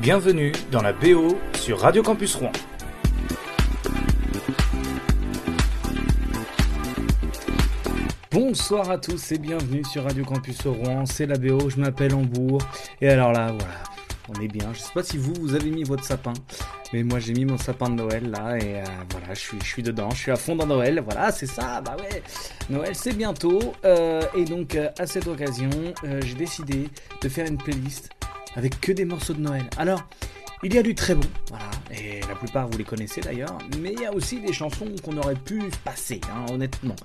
Bienvenue dans la BO sur Radio Campus Rouen. Bonsoir à tous et bienvenue sur Radio Campus Rouen, c'est la BO, je m'appelle Hambourg. Et alors là, voilà, on est bien. Je sais pas si vous, vous avez mis votre sapin, mais moi j'ai mis mon sapin de Noël là et euh, voilà, je suis, je suis dedans, je suis à fond dans Noël. Voilà, c'est ça, bah ouais. Noël c'est bientôt euh, et donc euh, à cette occasion, j'ai décidé de faire une playlist avec que des morceaux de Noël. Alors, il y a du très bon, voilà, et la plupart vous les connaissez d'ailleurs, mais il y a aussi des chansons qu'on aurait pu passer, hein, honnêtement.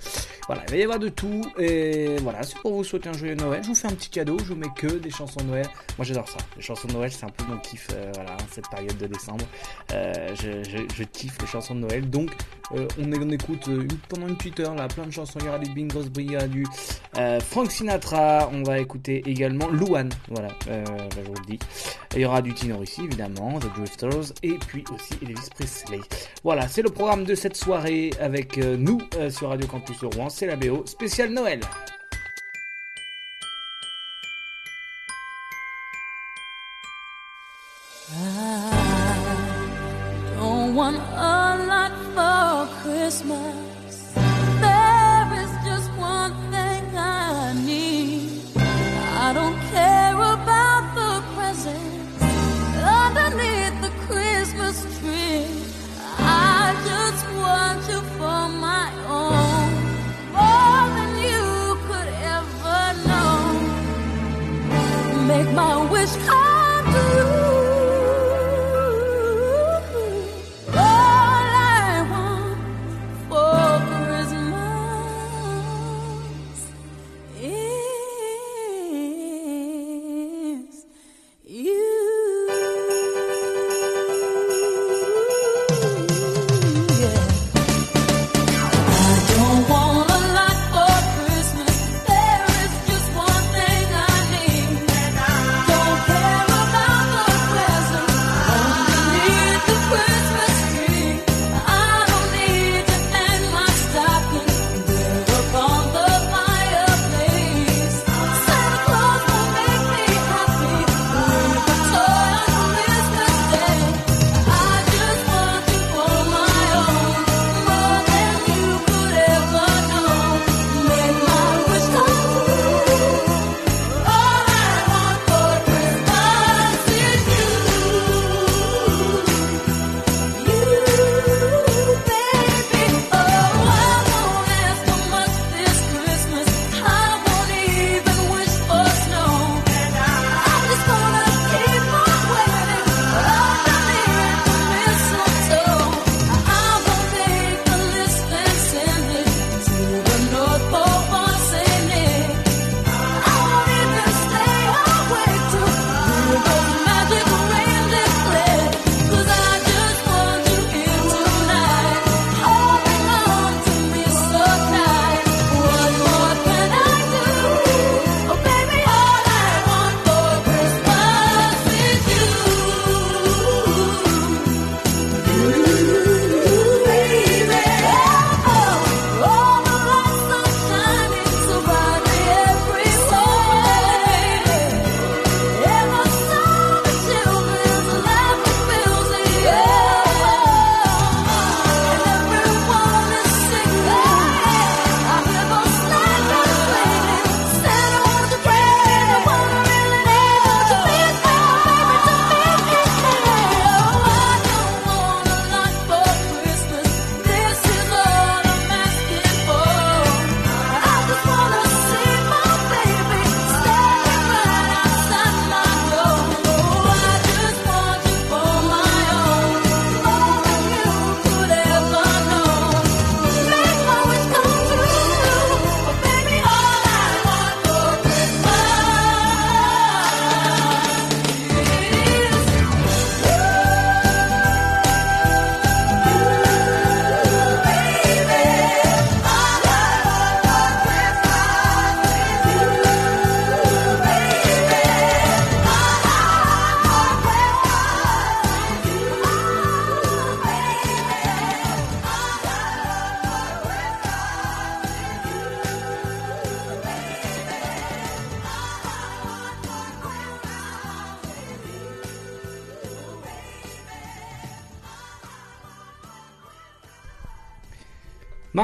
Voilà, il va y avoir de tout, et voilà, c'est pour vous souhaiter un joyeux Noël. Je vous fais un petit cadeau, je vous mets que des chansons de Noël. Moi j'adore ça, les chansons de Noël, c'est un peu mon kiff, euh, voilà, cette période de décembre. Euh, je, kiffe les chansons de Noël, donc euh, on, écoute pendant une petite heure là, plein de chansons. Il y aura du Bing Crosby, il y aura du Frank Sinatra, on va écouter également Louane, voilà, bah, je vous le dis. Il y aura du Tino Rossi évidemment. The Drifters et puis aussi Elvis Presley. Voilà, c'est le programme de cette soirée avec euh, nous euh, sur Radio Campus Rouen, c'est la BO spécial Noël. My wish come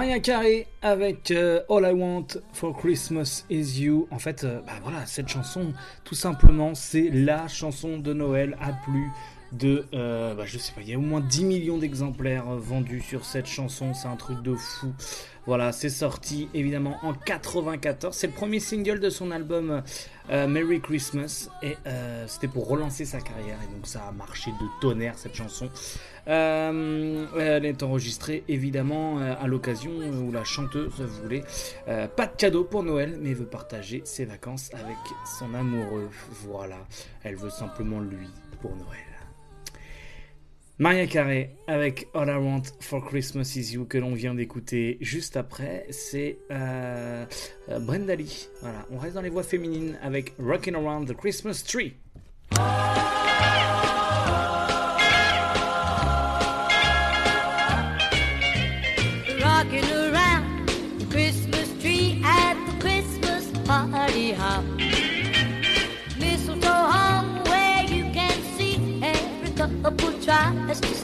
Maria Carey avec euh, All I Want for Christmas Is You. En fait, euh, bah voilà, cette chanson, tout simplement, c'est la chanson de Noël à plus de, euh, bah je sais pas, il y a au moins 10 millions d'exemplaires vendus sur cette chanson, c'est un truc de fou. Voilà, c'est sorti évidemment en 94. C'est le premier single de son album euh, Merry Christmas et euh, c'était pour relancer sa carrière et donc ça a marché de tonnerre cette chanson. Euh, elle est enregistrée évidemment à l'occasion où la chanteuse voulait pas de cadeau pour Noël mais veut partager ses vacances avec son amoureux. Voilà, elle veut simplement lui pour Noël. Maria Carey avec All I Want for Christmas Is You que l'on vient d'écouter juste après, c'est euh, euh, Brenda Lee. Voilà, on reste dans les voix féminines avec Rockin' Around the Christmas Tree.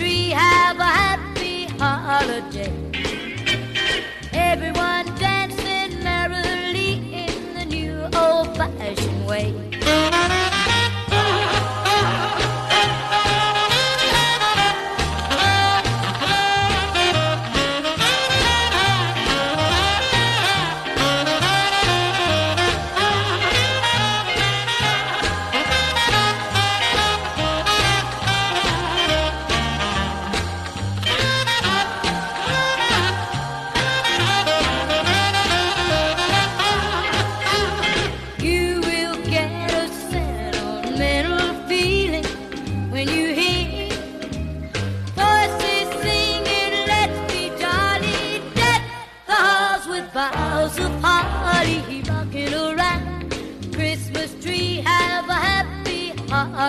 Tree, have a happy holiday.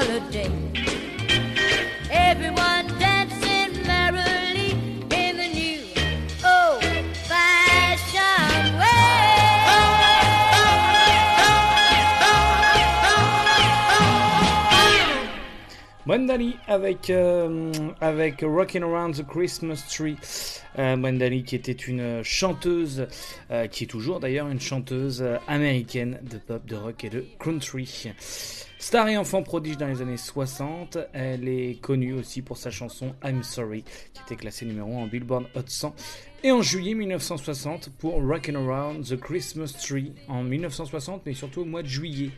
Holiday. Everyone dancing merrily in the new old-fashioned way. Brenda Lee avec, euh, avec Rockin' Around the Christmas Tree. Euh, qui était une chanteuse, euh, qui est toujours d'ailleurs une chanteuse euh, américaine de pop, de rock et de country. Star et enfant prodige dans les années 60, elle est connue aussi pour sa chanson I'm Sorry, qui était classée numéro 1 en Billboard Hot 100. Et en juillet 1960 pour Rockin' Around the Christmas Tree en 1960, mais surtout au mois de juillet.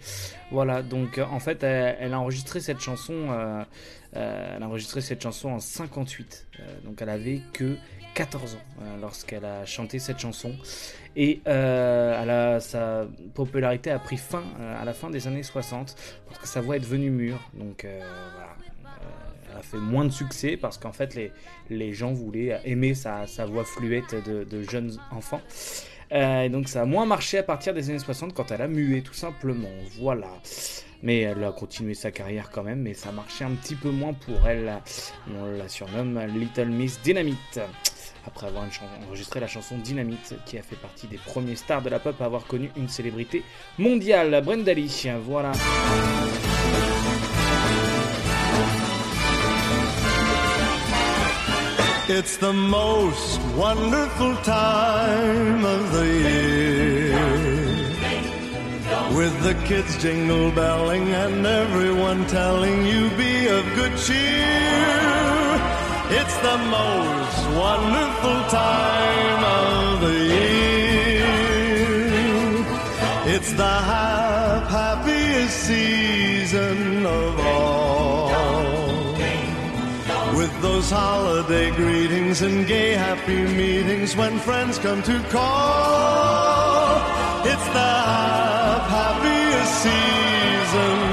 Voilà, donc euh, en fait, elle, a enregistré cette chanson, euh, euh, elle en 58. Euh, donc elle avait que 14 ans lorsqu'elle a chanté cette chanson. Et euh, sa popularité a pris fin euh, à la fin des années 60 parce que sa voix est devenue mûre. Donc euh, voilà. Elle a fait moins de succès parce qu'en fait les, gens voulaient aimer sa, voix fluette de, jeunes enfants. Euh, donc ça a moins marché à partir des années 60 quand elle a mué tout simplement. Voilà. Mais elle a continué sa carrière quand même, mais ça marchait un petit peu moins pour elle. On la surnomme Little Miss Dynamite. Après avoir enregistré la chanson Dynamite, qui a fait partie des premiers stars de la pop à avoir connu une célébrité mondiale, Brenda Lee. Voilà. It's the most wonderful time of the year. With the kids jingle belling and everyone telling you be of good cheer. It's the most wonderful time of the year. It's the hap- happiest season of all. With those holiday greetings and gay happy meetings when friends come to call. It's the hap- happiest season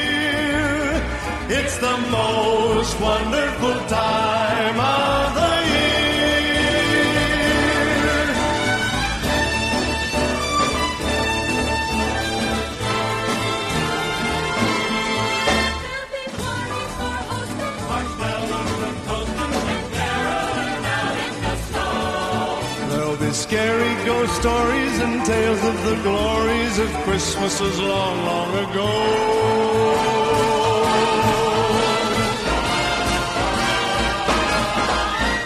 It's the most wonderful time of the year. There'll be scary ghost stories and tales of the glories of Christmases long, long ago.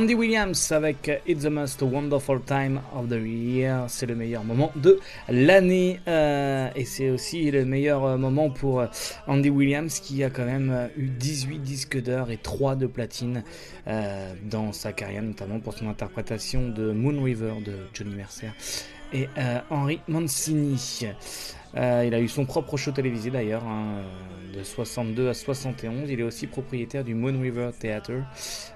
Andy Williams avec It's the Most Wonderful Time of the Year, c'est le meilleur moment de l'année. Euh, et c'est aussi le meilleur euh, moment pour euh, Andy Williams qui a quand même eu 18 disques d'or et 3 de platine dans sa carrière, notamment pour son interprétation de Moon River de Johnny Mercer et euh, Henry Mancini. Euh, il a eu son propre show télévisé d'ailleurs, hein, euh, de 62 à 71. Il est aussi propriétaire du Moon River Theatre,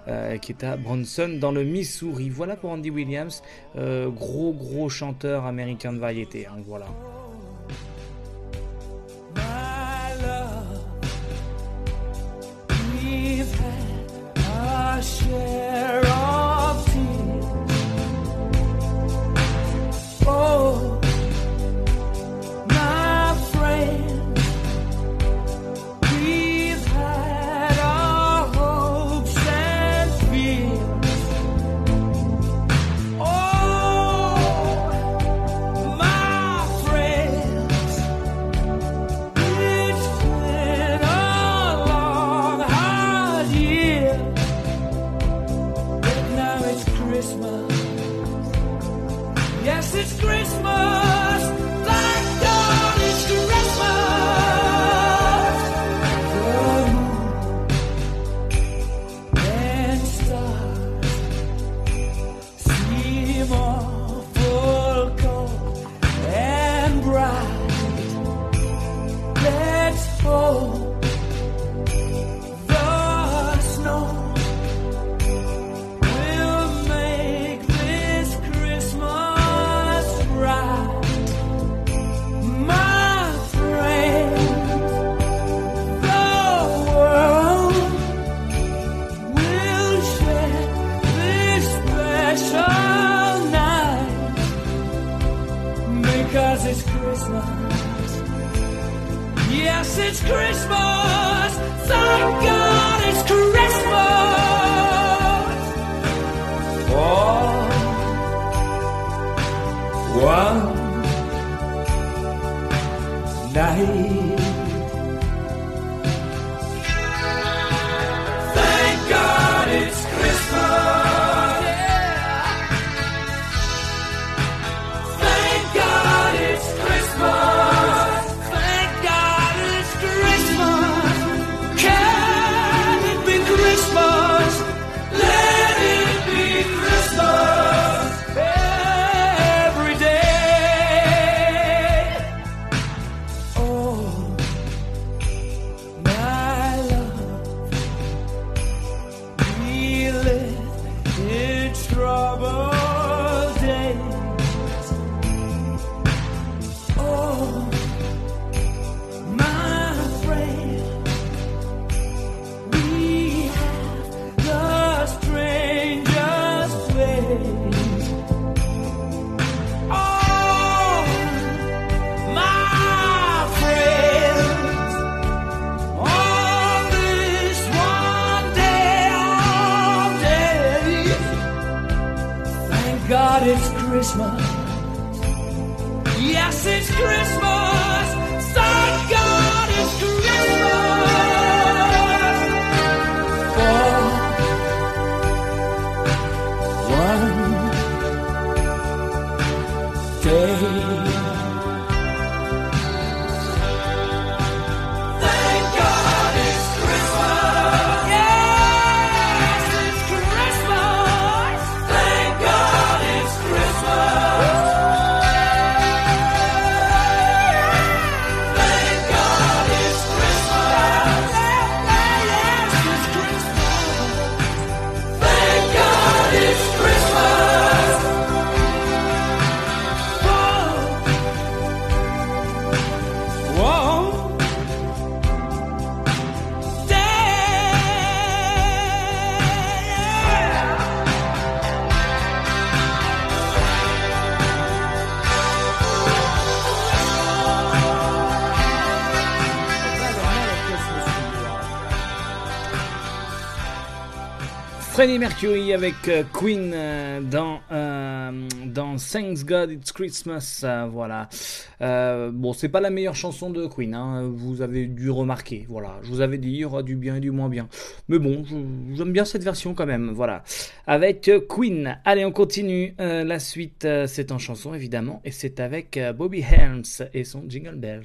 euh, qui est à Bronson, dans le Missouri. Voilà pour Andy Williams, gros gros chanteur américain de variété. hein, voilà. Oh, it's Christmas. Yes, it's Christmas. Freddie Mercury avec euh, Queen euh, dans euh, dans Thanks God It's Christmas voilà. Euh, bon c'est pas la meilleure chanson de Queen hein, vous avez dû remarquer voilà. Je vous avais dit il y aura du bien et du moins bien. Mais bon j'aime bien cette version quand même voilà. Avec Queen. Allez on continue la suite c'est en chanson évidemment et c'est avec Bobby Helms et son Jingle Bells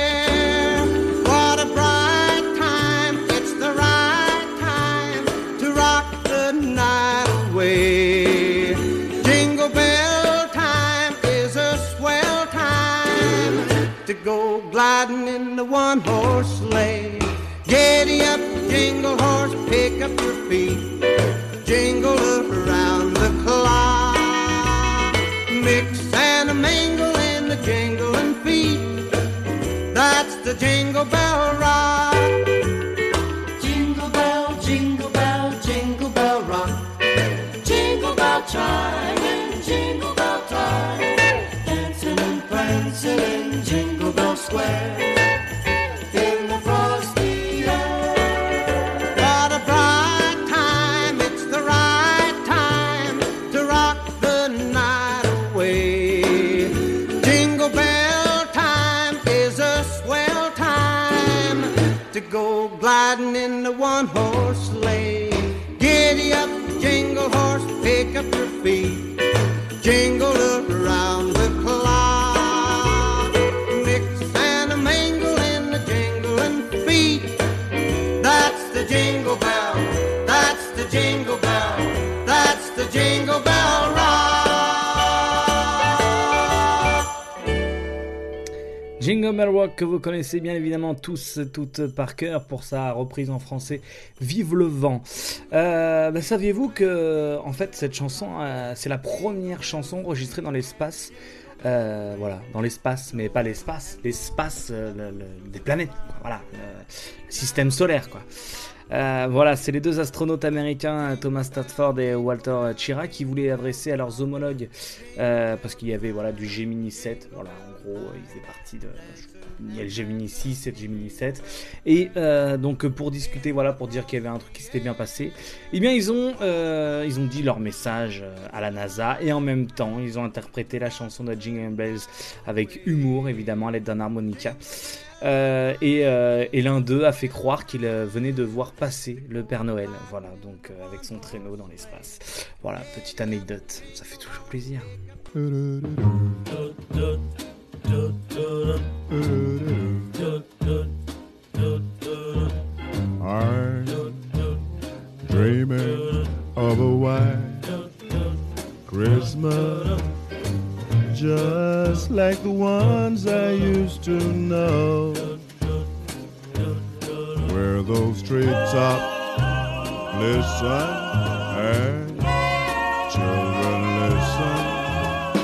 Horse sleigh. Giddy up, jingle horse, pick up your feet. Jingle around the clock. Mix and a mingle in the jingling feet. That's the jingle bell rock. Jingle bell, jingle bell, jingle bell rock. Jingle bell chime and jingle bell time. Dancing and prancing in Jingle Bell Square. Jingle bell. That's the jingle bell rock. Jingle Bell Rock que vous connaissez bien évidemment tous, toutes par cœur pour sa reprise en français Vive le vent. Euh, bah, Saviez-vous que en fait cette chanson euh, c'est la première chanson enregistrée dans l'espace euh, voilà, dans l'espace, mais pas l'espace, l'espace le- le- des planètes, voilà, le système solaire, quoi. Euh, voilà, c'est les deux astronautes américains, Thomas Stafford et Walter Chirac, qui voulaient adresser à leurs homologues, euh, parce qu'il y avait voilà du Gemini 7. Voilà, en gros, ils faisaient partie de. Il y a le Gemini 6 et le Gemini 7. Et euh, donc pour discuter, voilà, pour dire qu'il y avait un truc qui s'était bien passé, eh bien ils ont, ils ont dit leur message à la NASA et en même temps ils ont interprété la chanson de Jingle Bells avec humour, évidemment, à l'aide d'un harmonica. Euh, et euh, et l'un d'eux a fait croire qu'il euh, venait de voir passer le Père Noël, voilà, donc avec son traîneau dans l'espace. Voilà, petite anecdote, ça fait toujours plaisir. Dreaming of a white Christmas, just like the ones I used to know. where those treetops listen and children listen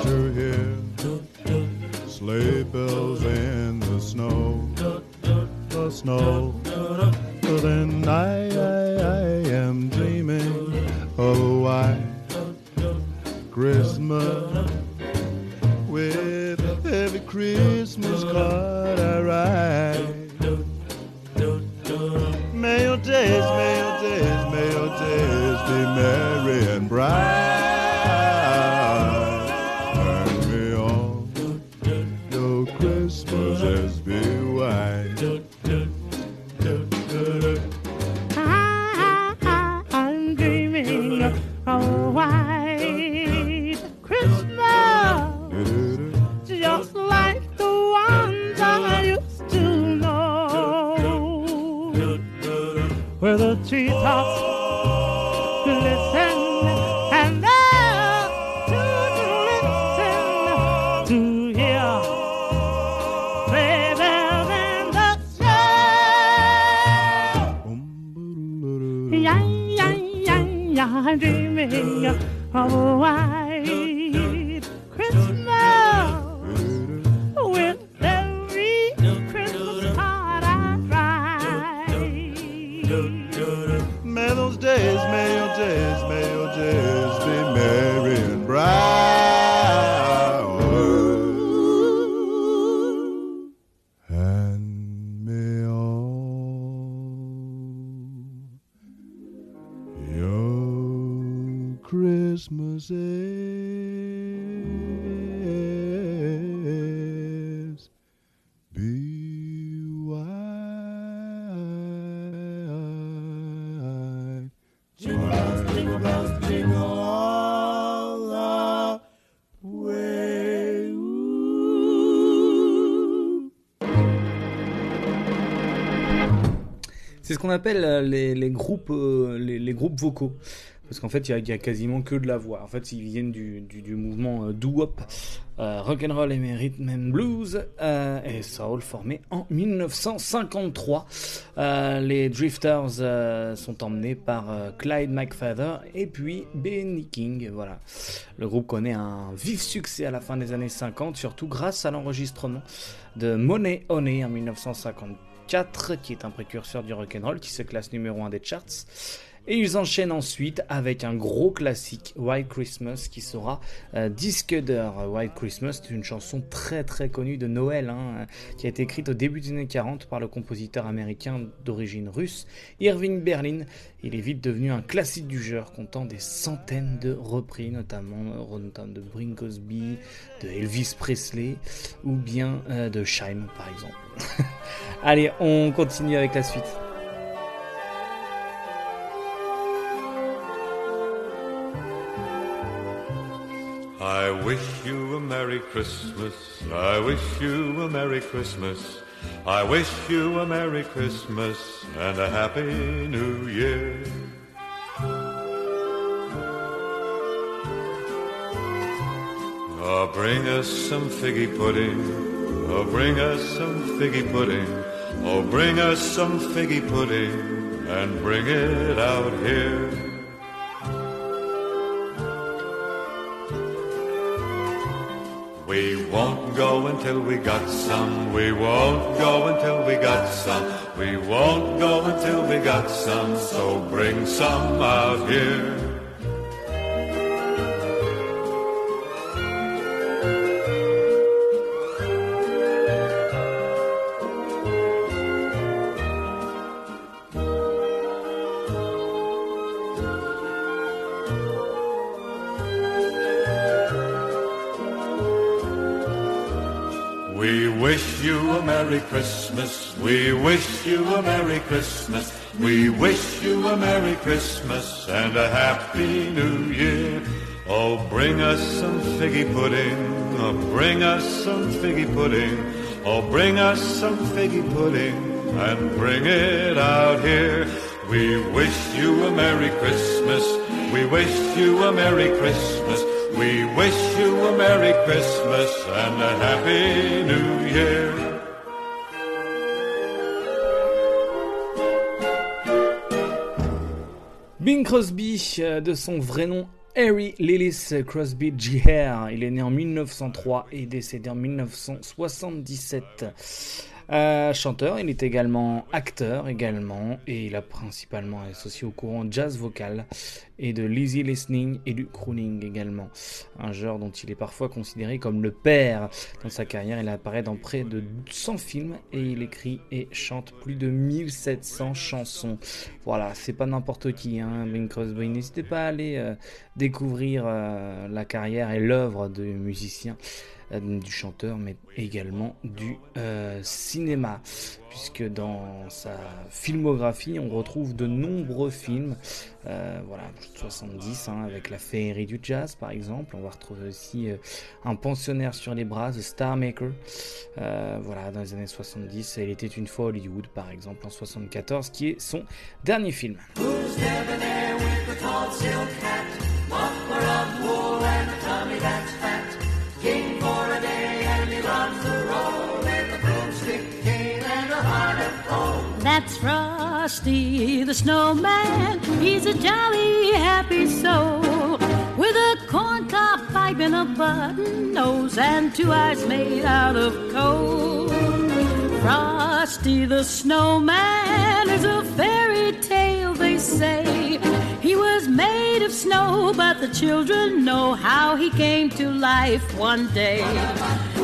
to hear sleigh bells in the snow, the snow. Then I, I, I am dreaming of a white Christmas Christmas card I write. Your days, your days, your days be merry qu'on appelle euh, les, groupes, euh, les, groupes vocaux. Parce qu'en fait, il y a- quasiment que de la voix. En fait, ils viennent du, du, mouvement euh, doo-wop, euh, rock'n'roll et rhythm and blues euh, et soul formé en 1953. Euh, les Drifters sont emmenés par Clyde McFadder et puis Benny King. Voilà. Le groupe connaît un vif succès à la fin des années 50, surtout grâce à l'enregistrement de Money Honey en 1954, qui est un précurseur du rock'n'roll, qui se classe numéro 1 des charts. Et ils enchaînent ensuite avec un gros classique, White Christmas, qui sera euh, disque. White Christmas, c'est une chanson très très connue de Noël, hein, qui a été écrite au début des années 40 par le compositeur américain d'origine russe, Irving Berlin. Il est vite devenu un classique du genre, comptant des centaines de reprises, notamment, euh, de Bring Cosby, de Elvis Presley, ou bien euh, de Shime, par exemple. Allez, on continue avec la suite. I wish you a Merry Christmas. I wish you a Merry Christmas. I wish you a Merry Christmas and a Happy New Year. Oh, bring us some figgy pudding. Oh, bring us some figgy pudding. Oh, bring us some figgy pudding and bring it out here. We won't go until we got some. We won't go until we got some. We won't go until we got some. So bring some out here. You a Merry Christmas. We wish you a Merry Christmas. We wish you a Merry Christmas and a Happy New Year. Oh, bring us some figgy pudding. Oh, bring us some figgy pudding. Oh, bring us some figgy pudding and bring it out here. We wish you a Merry Christmas. We wish you a Merry Christmas. We wish you a Merry Christmas and a Happy New Year. Bing Crosby, euh, de son vrai nom Harry Lillis Crosby Jr. Il est né en 1903 et décédé en 1977. Euh, chanteur, il est également acteur également et il a principalement associé au courant jazz vocal et de l'easy listening et du crooning également. Un genre dont il est parfois considéré comme le père. Dans sa carrière, il apparaît dans près de 100 films et il écrit et chante plus de 1700 chansons. Voilà, c'est pas n'importe qui, hein, Bing Crosby. N'hésitez pas à aller euh, découvrir euh, la carrière et l'œuvre de musicien. Euh, du chanteur, mais également du euh, cinéma, puisque dans sa filmographie, on retrouve de nombreux films, euh, voilà, 70, hein, avec La féerie du jazz, par exemple. On va retrouver aussi Un pensionnaire sur les bras, The Star Maker, voilà, dans les années 70. Il était une fois Hollywood, par exemple, en 74, qui est son dernier film. That's Frosty the Snowman. He's a jolly, happy soul with a corncob pipe and a button nose and two eyes made out of coal. Frosty the Snowman is a fairy tale, they say. He was made of snow, but the children know how he came to life one day.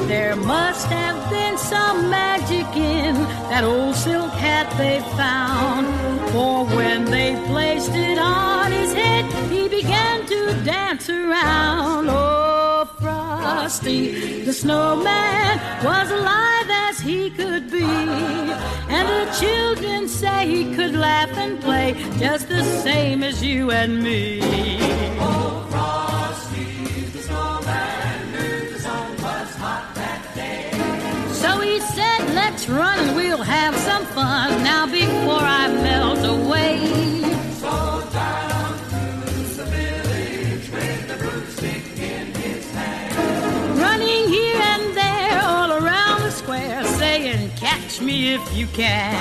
There must have been some magic in that old silk hat they found. For when they placed it on his head, he began to dance around. Oh, Frosty, the snowman, was alive as he could be. And the children say he could laugh and play just the same as you and me. Let's run and we'll have some fun now before I melt away. Running here and there all around the square, saying, catch me if you can.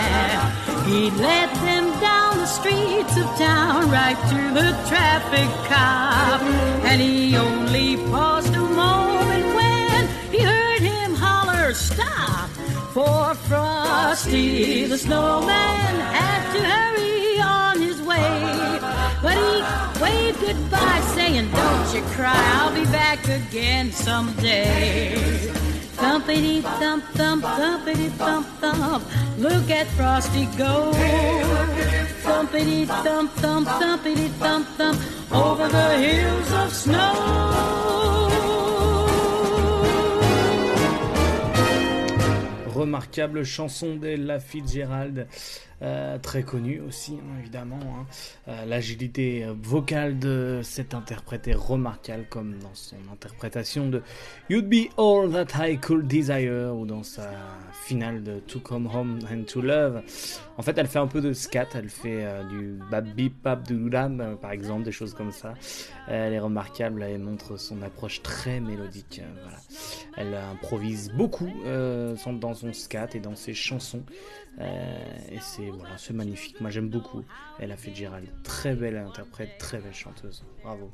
He led them down the streets of town right to the traffic cop. And he only paused a moment when he heard him holler, stop! For Frosty the snowman had to hurry on his way. But he waved goodbye, saying, Don't you cry, I'll be back again someday. Thumpity thump thump, thumpity thump thump. Look at Frosty go. Thumpity thump thump, thumpity thump thump. Over the hills of snow. Remarquable chanson d'Ella Fitzgerald. Euh, très connue aussi, hein, évidemment. Hein. Euh, L'agilité vocale de cette interprète est remarquable, comme dans son interprétation de You'd Be All That I Could Desire, ou dans sa finale de To Come Home and To Love. En fait, elle fait un peu de scat, elle fait euh, du bap bip bap doudam, euh, par exemple, des choses comme ça. elle est remarquable, elle montre son approche très mélodique. voilà. Elle improvise beaucoup dans son scat et dans ses chansons. Et c'est voilà, c'est magnifique. Moi j'aime beaucoup. Elle a fait Gérald. Très belle interprète, très belle chanteuse. Bravo.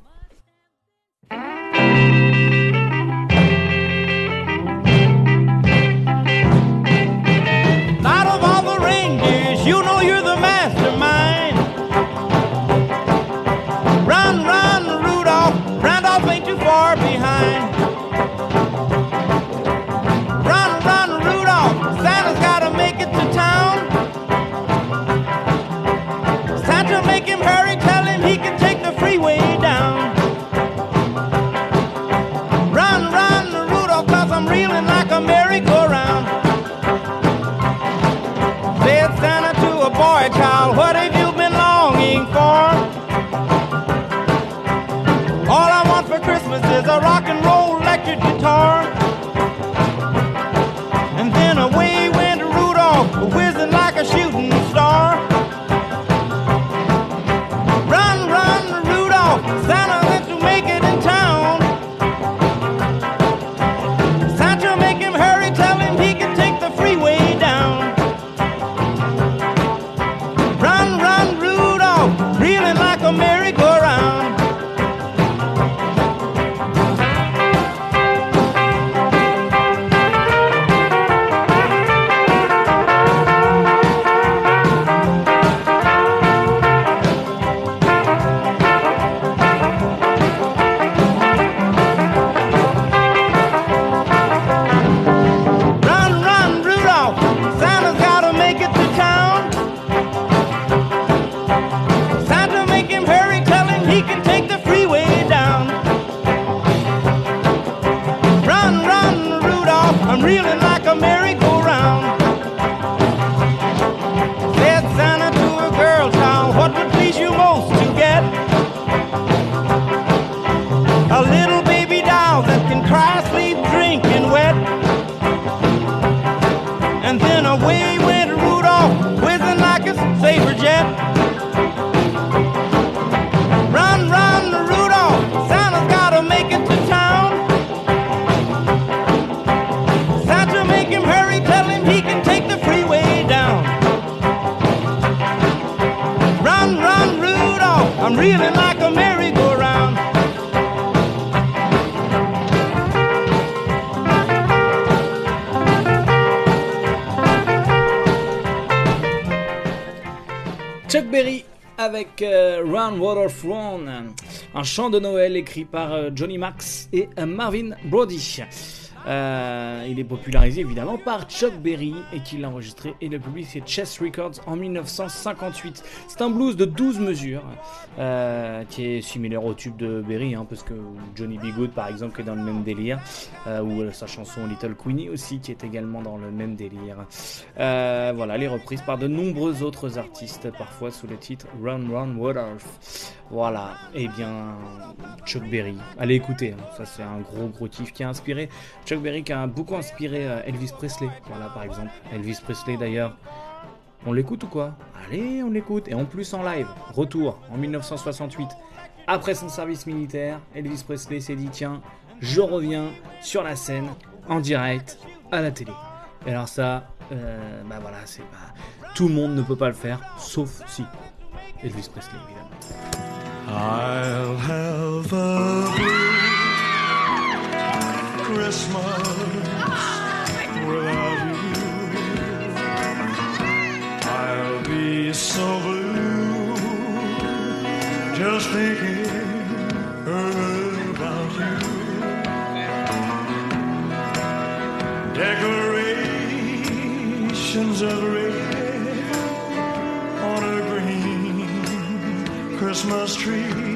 Avec euh, Run Waterfront, un chant de Noël écrit par euh, Johnny Max et euh, Marvin Brody. Il est popularisé évidemment par Chuck Berry et qu'il l'a enregistré et le public c'est Chess Records en 1958. C'est un blues de 12 mesures euh, qui est similaire au tube de Berry hein, parce que Johnny B. Good par exemple est dans le même délire euh, ou euh, sa chanson Little Queenie aussi qui est également dans le même délire. Voilà, les reprises par de nombreux autres artistes parfois sous le titre Run Run Waterf. Voilà, et bien Chuck Berry, allez écouter, hein. ça c'est un gros gros kiff qui a inspiré Chuck Berry qui a beaucoup inspiré euh, Elvis Presley, voilà par exemple. Elvis Presley d'ailleurs, on l'écoute ou quoi? Allez, on l'écoute, et en plus en live, retour en 1968. Après son service militaire, Elvis Presley s'est dit tiens, je reviens sur la scène, en direct, à la télé. Et alors ça, euh, bah voilà, c'est pas... Tout le monde ne peut pas le faire, sauf si Elvis Presley évidemment. I'll have a Christmas without you. I'll be so blue just thinking about you. Decorations of red on a green Christmas tree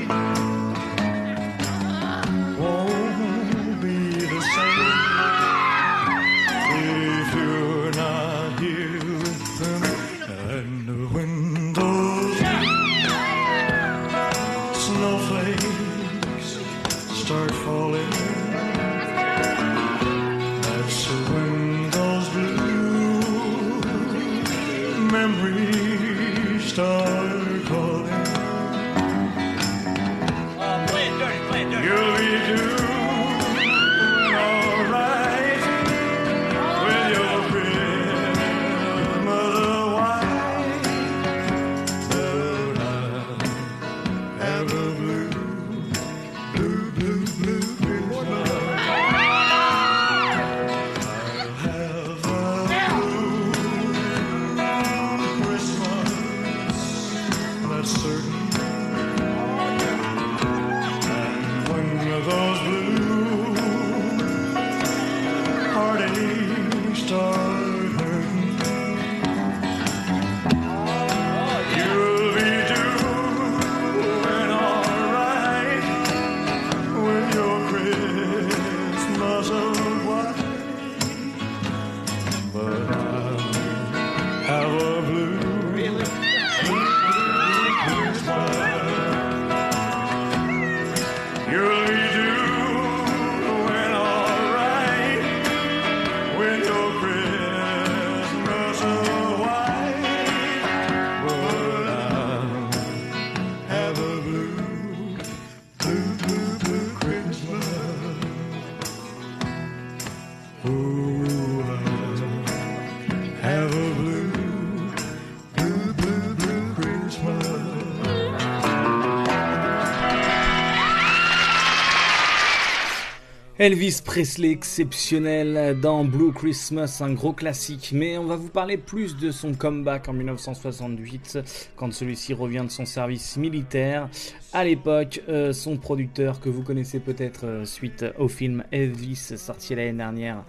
Elvis Presley exceptionnel dans Blue Christmas, un gros classique, mais on va vous parler plus de son comeback en 1968 quand celui-ci revient de son service militaire. À l'époque, euh, son producteur que vous connaissez peut-être euh, suite au film Elvis sorti l'année dernière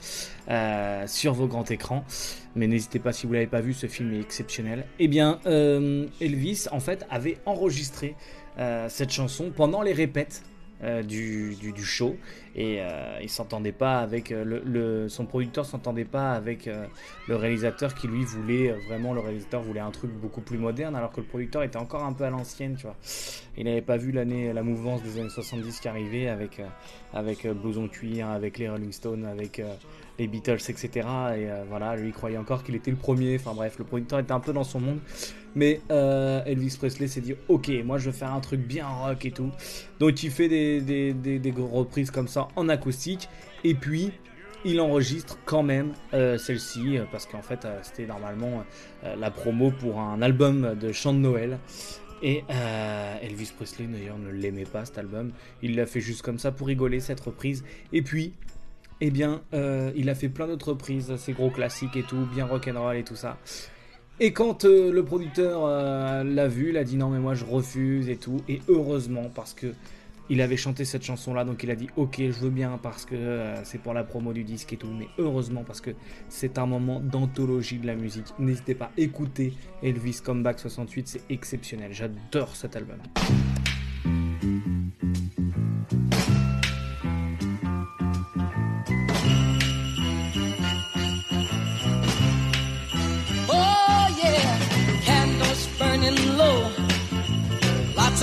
euh, sur vos grands écrans, mais n'hésitez pas si vous l'avez pas vu, ce film est exceptionnel. Eh bien, Elvis en fait avait enregistré cette chanson pendant les répètes euh, du, du, show. Et euh, il s'entendait pas avec euh, le, son producteur s'entendait pas avec le réalisateur qui lui voulait vraiment le réalisateur voulait un truc beaucoup plus moderne alors que le producteur était encore un peu à l'ancienne tu vois. Il n'avait pas vu l'année la mouvance des années 70 qui arrivait avec avec Blouson Cuir avec les Rolling Stones avec les Beatles etc et euh, voilà lui il croyait encore qu'il était le premier. Enfin bref le producteur était un peu dans son monde. Mais euh, Elvis Presley s'est dit ok moi je veux faire un truc bien rock et tout. Donc il fait des, des, des, reprises comme ça en acoustique. Et puis il enregistre quand même euh, celle-ci parce qu'en fait c'était normalement la promo pour un album de chant de Noël. Et Elvis Presley d'ailleurs ne l'aimait pas cet album. Il l'a fait juste comme ça pour rigoler cette reprise. Et puis eh bien euh, il a fait plein d'autres reprises ces gros classiques et tout bien rock'n'roll et tout ça et quand euh, le producteur euh, l'a vu, il a dit non mais moi je refuse et tout. Et heureusement parce que il avait chanté cette chanson là, donc il a dit ok je veux bien parce que c'est pour la promo du disque et tout. Mais heureusement parce que c'est un moment d'anthologie de la musique. N'hésitez pas à écouter Elvis Comeback 68, c'est exceptionnel. J'adore cet album.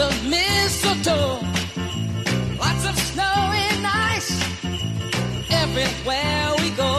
Of mistletoe, lots of snow and ice everywhere we go.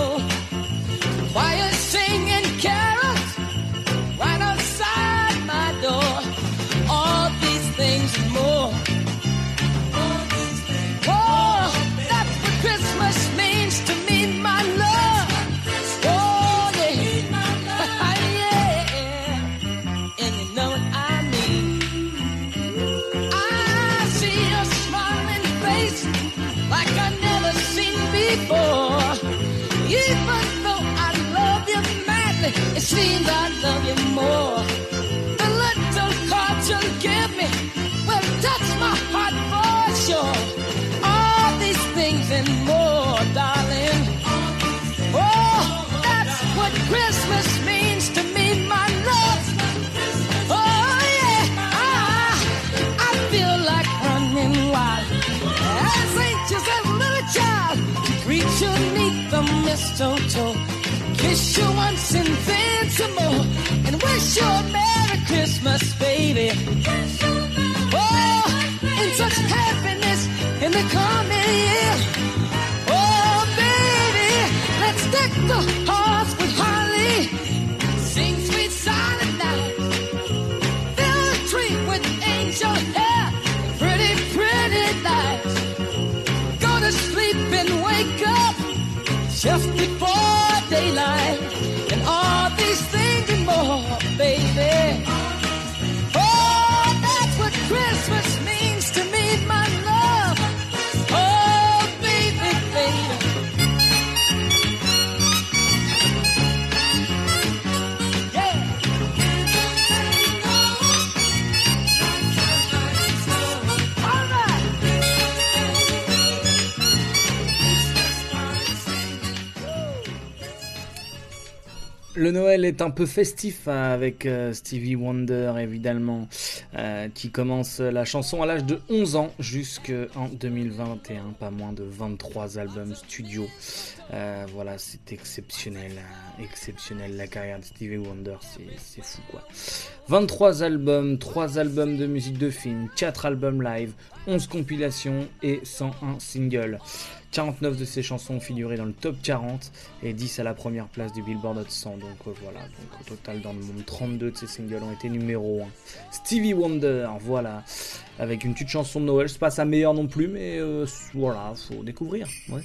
Mistletoe. Kiss you once and then some more. And wish you a Merry Christmas, baby. Oh, in such happiness in the coming year. Oh, baby, let's deck the Le Noël est un peu festif hein, avec euh, Stevie Wonder évidemment, euh, qui commence la chanson à l'âge de 11 ans jusqu'en 2021, pas moins de 23 albums studio. Euh, voilà, c'est exceptionnel, hein, exceptionnel la carrière de Stevie Wonder, c'est c'est fou quoi. 23 albums, 3 albums de musique de film, 4 albums live, 11 compilations et 101 singles. 49 de ses chansons ont figuré dans le top 40 et 10 à la première place du Billboard Hot 100. Donc euh, voilà, au total dans le monde, 32 de ses singles ont été numéro 1. Stevie Wonder, voilà, avec une petite chanson de Noël, c'est pas sa meilleure non plus, mais euh, voilà, faut découvrir. Ouais.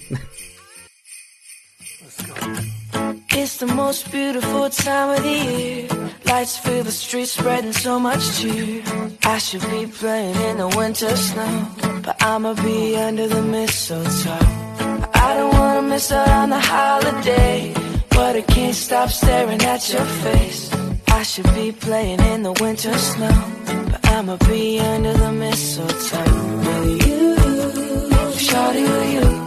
It's the most beautiful time of the year. Lights fill the streets, spreading so much cheer. I should be playing in the winter snow, but I'ma be under the mistletoe. I don't wanna miss out on the holiday, but I can't stop staring at your face. I should be playing in the winter snow, but I'ma be under the mistletoe. With you, shawty with you,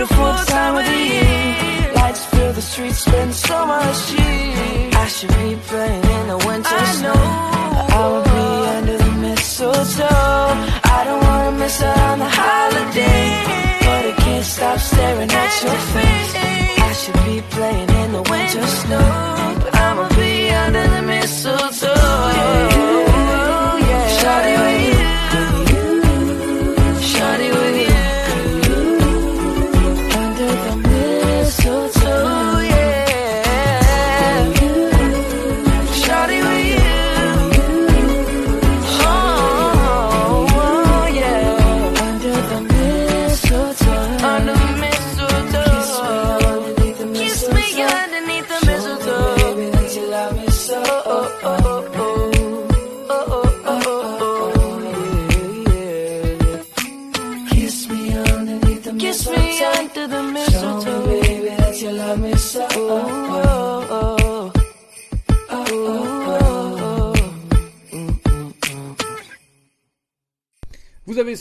Beautiful time of the year. Lights fill the streets, spend so much cheer. I should be playing in the winter snow. I will be under the mistletoe. I don't wanna miss out on the holiday, but I can't stop staring at your face. I should be playing in the winter snow,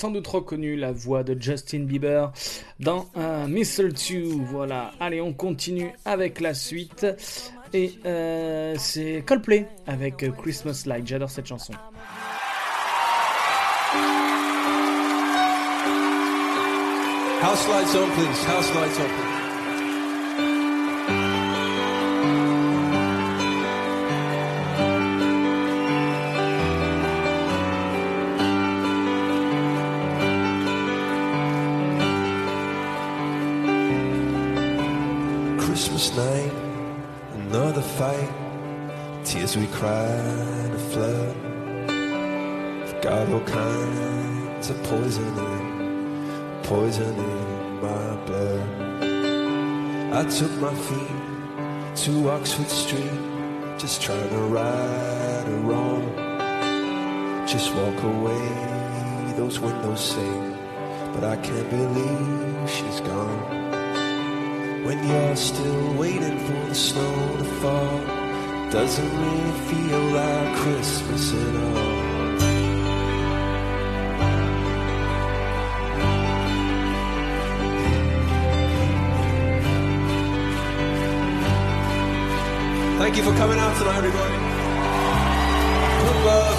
sans doute reconnu la voix de Justin Bieber dans un Mistletoe. Voilà. Allez, on continue avec la suite. Et euh, c'est Coldplay avec Christmas Light. J'adore cette chanson. House lights on, please. House lights on. Tears we cried, a flood. I've got all kinds of poison in, poison in my blood. I took my feet to Oxford Street, just trying to right a wrong. Just walk away, those windows say, but I can't believe she's gone. When you're still waiting for the snow to fall, doesn't really feel like Christmas at all. Thank you for coming out tonight, everybody. Put love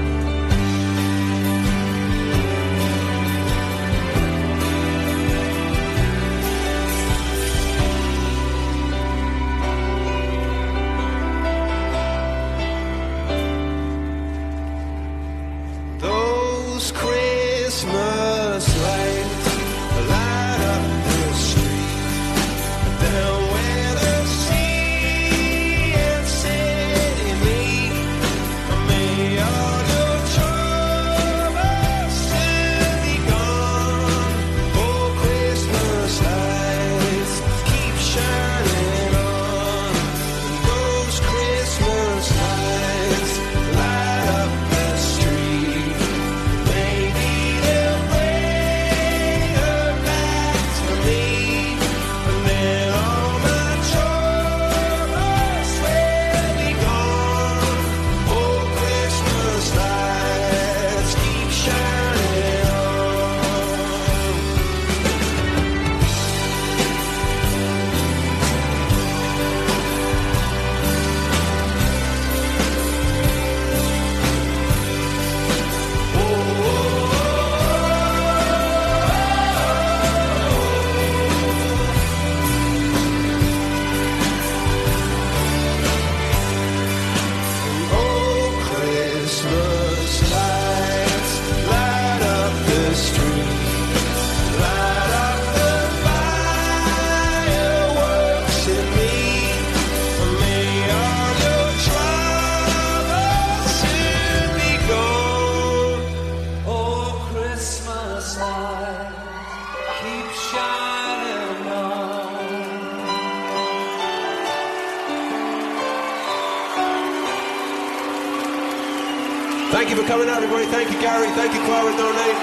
Thank you for coming out, everybody. Thank you, Gary. Thank you, Clara No Name.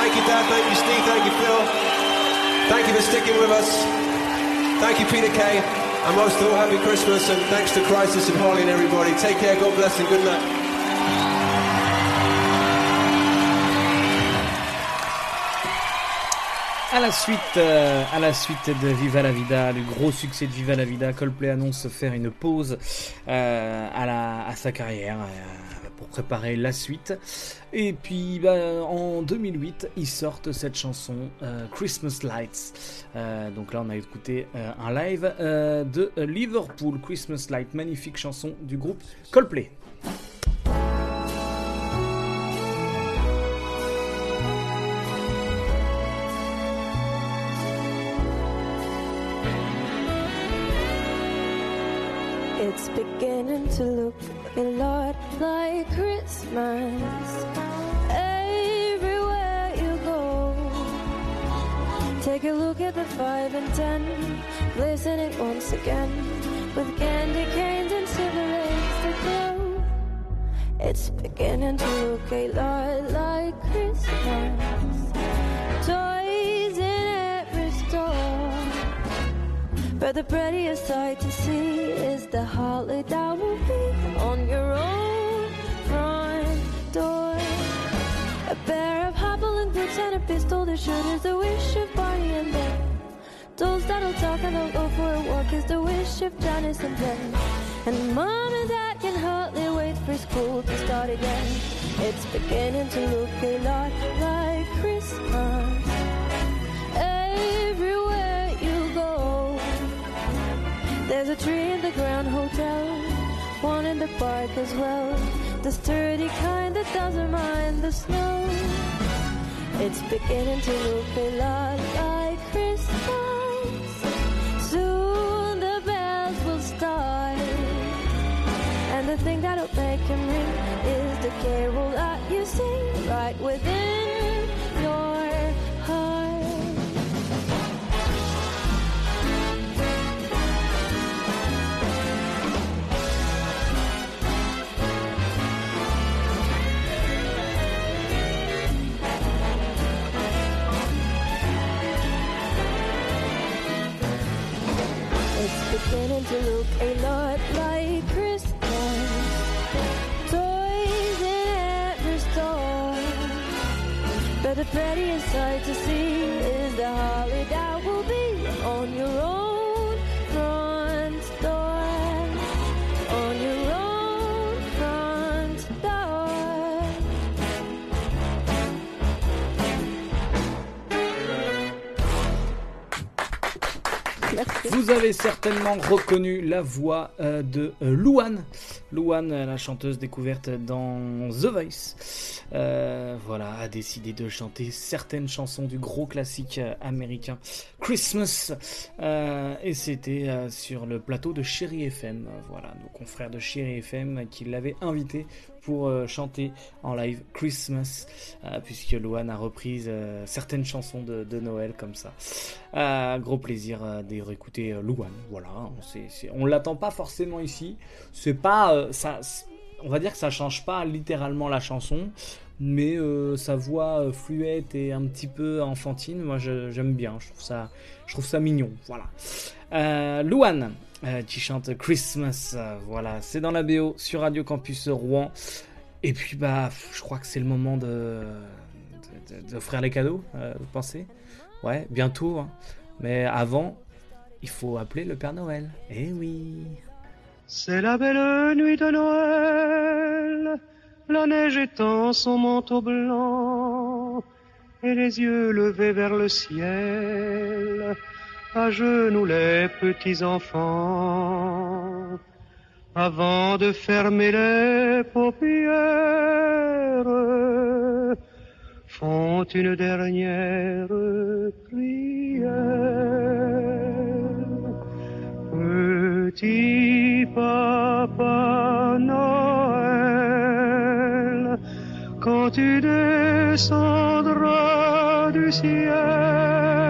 Thank you, Dad. Thank you, Steve. Thank you, Phil. Thank you for sticking with us. Thank you, Peter Kay. And most of all, happy Christmas and thanks to Crisis and Holly and everybody. Take care, God bless and good night. À la suite, euh, à la suite de Viva la Vida, le gros succès de Viva la Vida, Coldplay annonce faire une pause euh, à, la, à sa carrière euh, pour préparer la suite. Et puis, bah, en 2008, ils sortent cette chanson euh, Christmas Lights. Euh, donc là, on a écouté euh, un live de Liverpool, Christmas Light, magnifique chanson du groupe Coldplay. A lot like Christmas everywhere you go. Take a look at the five and ten, glisten it once again with candy canes and lakes that glow. It's beginning to look a lot like Christmas. Toys But the prettiest sight to see is the holly that will be on your own front door. A pair of hobbling boots and a pistol that shoot is the wish of Barney and Ben. Dolls that'll talk and they'll go for a walk is the wish of Janice and Ben. And mom and dad can hardly wait for school to start again. It's beginning to look a lot like Christmas. There's a tree in the Grand Hotel, one in the park as well. The sturdy kind that doesn't mind the snow. It's beginning to look a lot like Christmas. Soon the bells will start. And the thing that'll make him ring is the carol that you sing right within beginning to look a lot like Christmas. Toys in every store. But the prettiest sight to see is the holly Vous avez certainement reconnu la voix euh, de euh, Louane. Louane, euh, la chanteuse découverte dans The Voice, euh, voilà, a décidé de chanter certaines chansons du gros classique américain Christmas. Et c'était sur le plateau de Chéri FM. Voilà, nos confrères de Chéri FM qui l'avaient invité pour euh, chanter en live Christmas, euh, puisque Louane a repris euh, certaines chansons de, de Noël comme ça. Gros plaisir de réécouter. Voilà, c'est- on l'attend pas forcément ici. C'est pas ça. On va dire que ça change pas littéralement la chanson, mais sa voix fluette et un petit peu enfantine, moi j'aime bien. Je trouve ça, je trouve ça mignon. Voilà. Euh, Louane. Euh, qui Christmas, euh, voilà, c'est dans la BO sur Radio Campus Rouen. Et puis bah, je crois que c'est le moment de- d'offrir les cadeaux, euh, vous pensez? Ouais, bientôt. hein. Mais avant, il faut appeler le Père Noël. Eh oui. C'est la belle nuit de Noël, la neige étend son manteau blanc, et les yeux levés vers le ciel, à genoux les petits enfants, avant de fermer les paupières, font une dernière prière. Petit papa Noël, quand tu descendras du ciel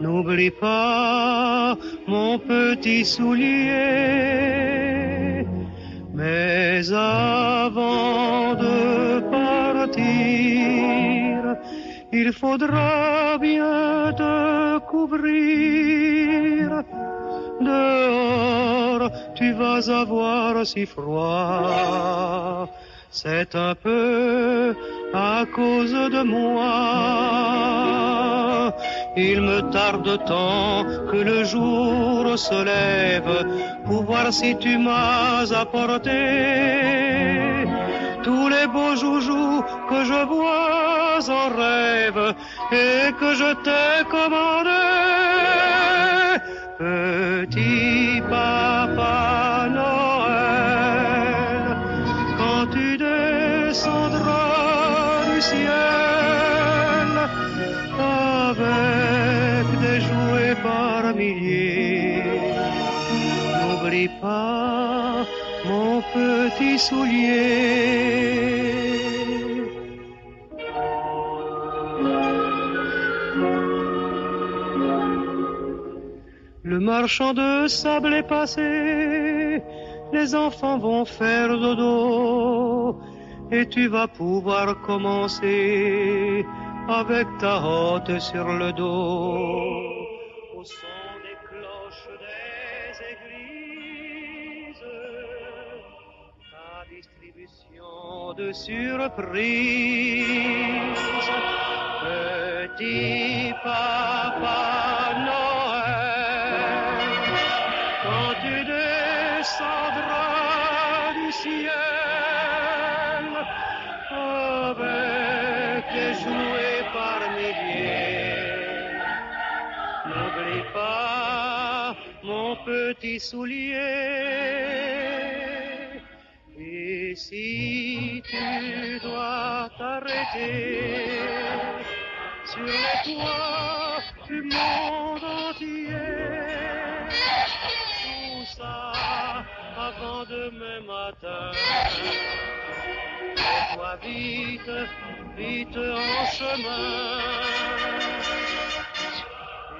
N'oublie pas mon petit soulier. Mais avant de partir, il faudra bien te couvrir. Dehors, tu vas avoir si froid. C'est un peu à cause de moi. Il me tarde tant que le jour se lève pour voir si tu m'as apporté tous les beaux joujoux que je vois en rêve et que je t'ai commandé. Petit papa mon petit soulier. Le marchand de sable est passé, les enfants vont faire dodo, et tu vas pouvoir commencer avec ta hotte sur le dos. De surprise. Petit papa Noël, quand tu descendras du ciel avec les jouets par milliers, n'oublie pas mon petit soulier. Et si tu dois t'arrêter sur les toits du monde entier, tout ça avant demain matin. Mets-toi vite, vite en chemin.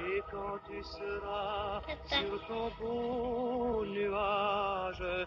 Et quand tu seras sur ton beau nuage,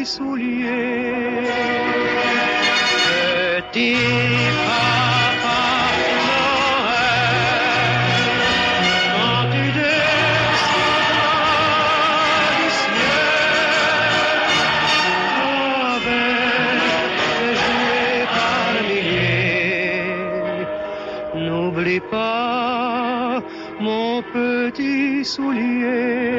petit soulier. Petit papa Noël, quand tu descendras du ciel avec tes jouets par milliers, n'oublie pas mon petit soulier.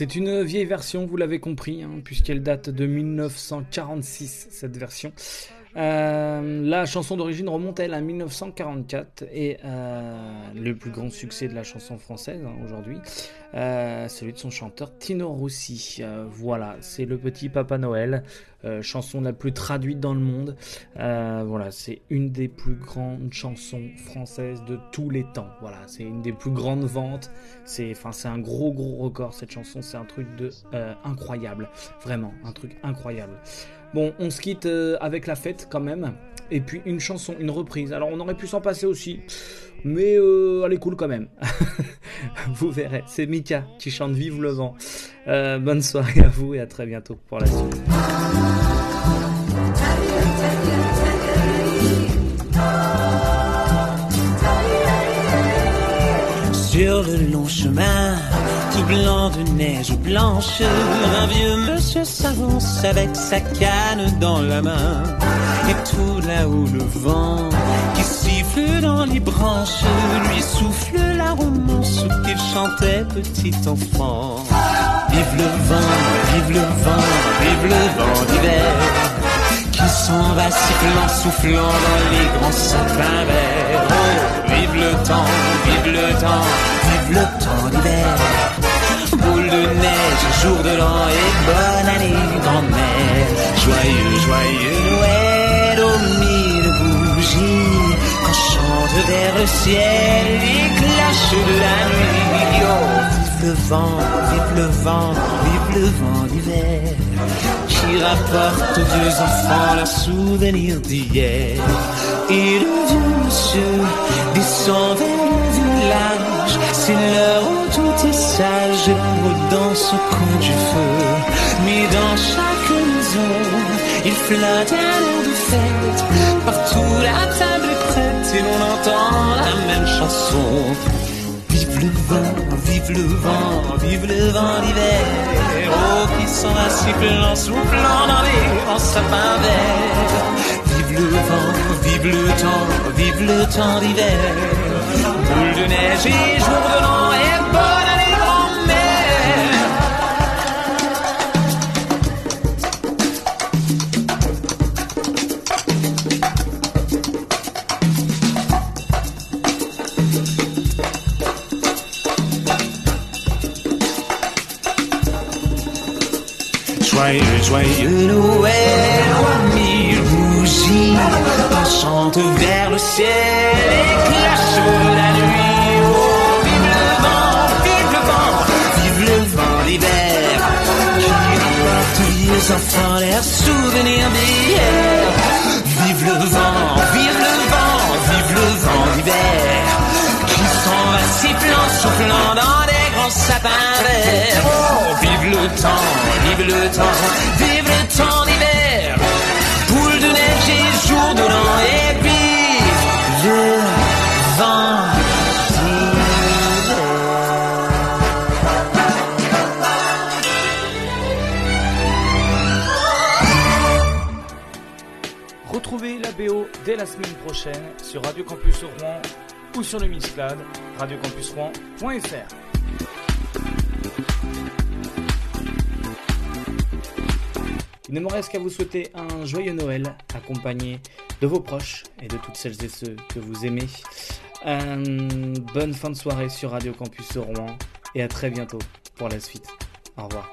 C'est une vieille version, vous l'avez compris, hein, puisqu'elle date de 1946, cette version. Euh, la chanson d'origine remonte elle à 1944 et euh, le plus grand succès de la chanson française hein, aujourd'hui, euh, celui de son chanteur Tino Rossi. Voilà, c'est le petit Papa Noël, chanson la plus traduite dans le monde. Voilà, c'est une des plus grandes chansons françaises de tous les temps. Voilà, c'est une des plus grandes ventes. C'est, enfin, c'est un gros gros record cette chanson. C'est un truc de incroyable, vraiment, un truc incroyable. Bon, on se quitte euh, avec la fête quand même. Et puis une chanson, une reprise. Alors on aurait pu s'en passer aussi. Mais euh, elle est cool quand même. vous verrez. C'est Mika qui chante Vive le vent. Euh, bonne soirée à vous et à très bientôt pour la suite. Sur le long chemin blanc de neige blanche. Un vieux monsieur s'avance avec sa canne dans la main. Et tout là-haut le vent qui siffle dans les branches lui souffle la romance qu'il chantait petit enfant. Vive le vent, vive le vent, vive le vent d'hiver qui s'en va sifflant, soufflant dans les grands sapins verts. Oh, vive le temps, vive le temps, vive le temps d'hiver. De neige, jour de l'an et bonne année, grand-mère. Joyeux, joyeux Noël aux mille bougies. Quand chante vers le ciel les cloches de la nuit. Oh, vive le vent, vive le vent, vive le vent d'hiver qui rapporte aux vieux enfants leurs souvenirs d'hier. Et le vieux monsieur descend vers le village, c'est l'heure où tout est sage, et l'ombre danse au coin du feu. Mais dans chaque maison, il flotte un air de fête, partout la table est prête et l'on entend la même chanson. Vive le vent, vive le vent, vive le vent d'hiver. Oh, qui s'en va sifflant, soufflant dans les grands sapins verts. Vive le vent, vive le temps, vive le temps d'hiver. Boule de neige et jour de l'an et bonne Joyeux, joyeux Noël, mille bougies, on chante vers le ciel et clash de la nuit. Oh, vive le vent, vive le vent, vive le vent d'hiver, qui aux vieux enfants leurs souvenirs d'hier. Vive le vent, vive le vent, vive le vent d'hiver, qui s'en va sifflant, soufflant dans des Oh, vive le temps, vive le temps, vive le temps d'hiver. Boule de neige et jour de l'an et puis le vent Retrouvez la BO dès la semaine prochaine sur Radio Campus Rouen ou sur le Mixcloud radiocampusrouen.fr. Il ne me reste qu'à vous souhaiter un joyeux Noël accompagné de vos proches et de toutes celles et ceux que vous aimez. Euh, bonne fin de soirée sur Radio Campus Rouen et à très bientôt pour la suite. Au revoir.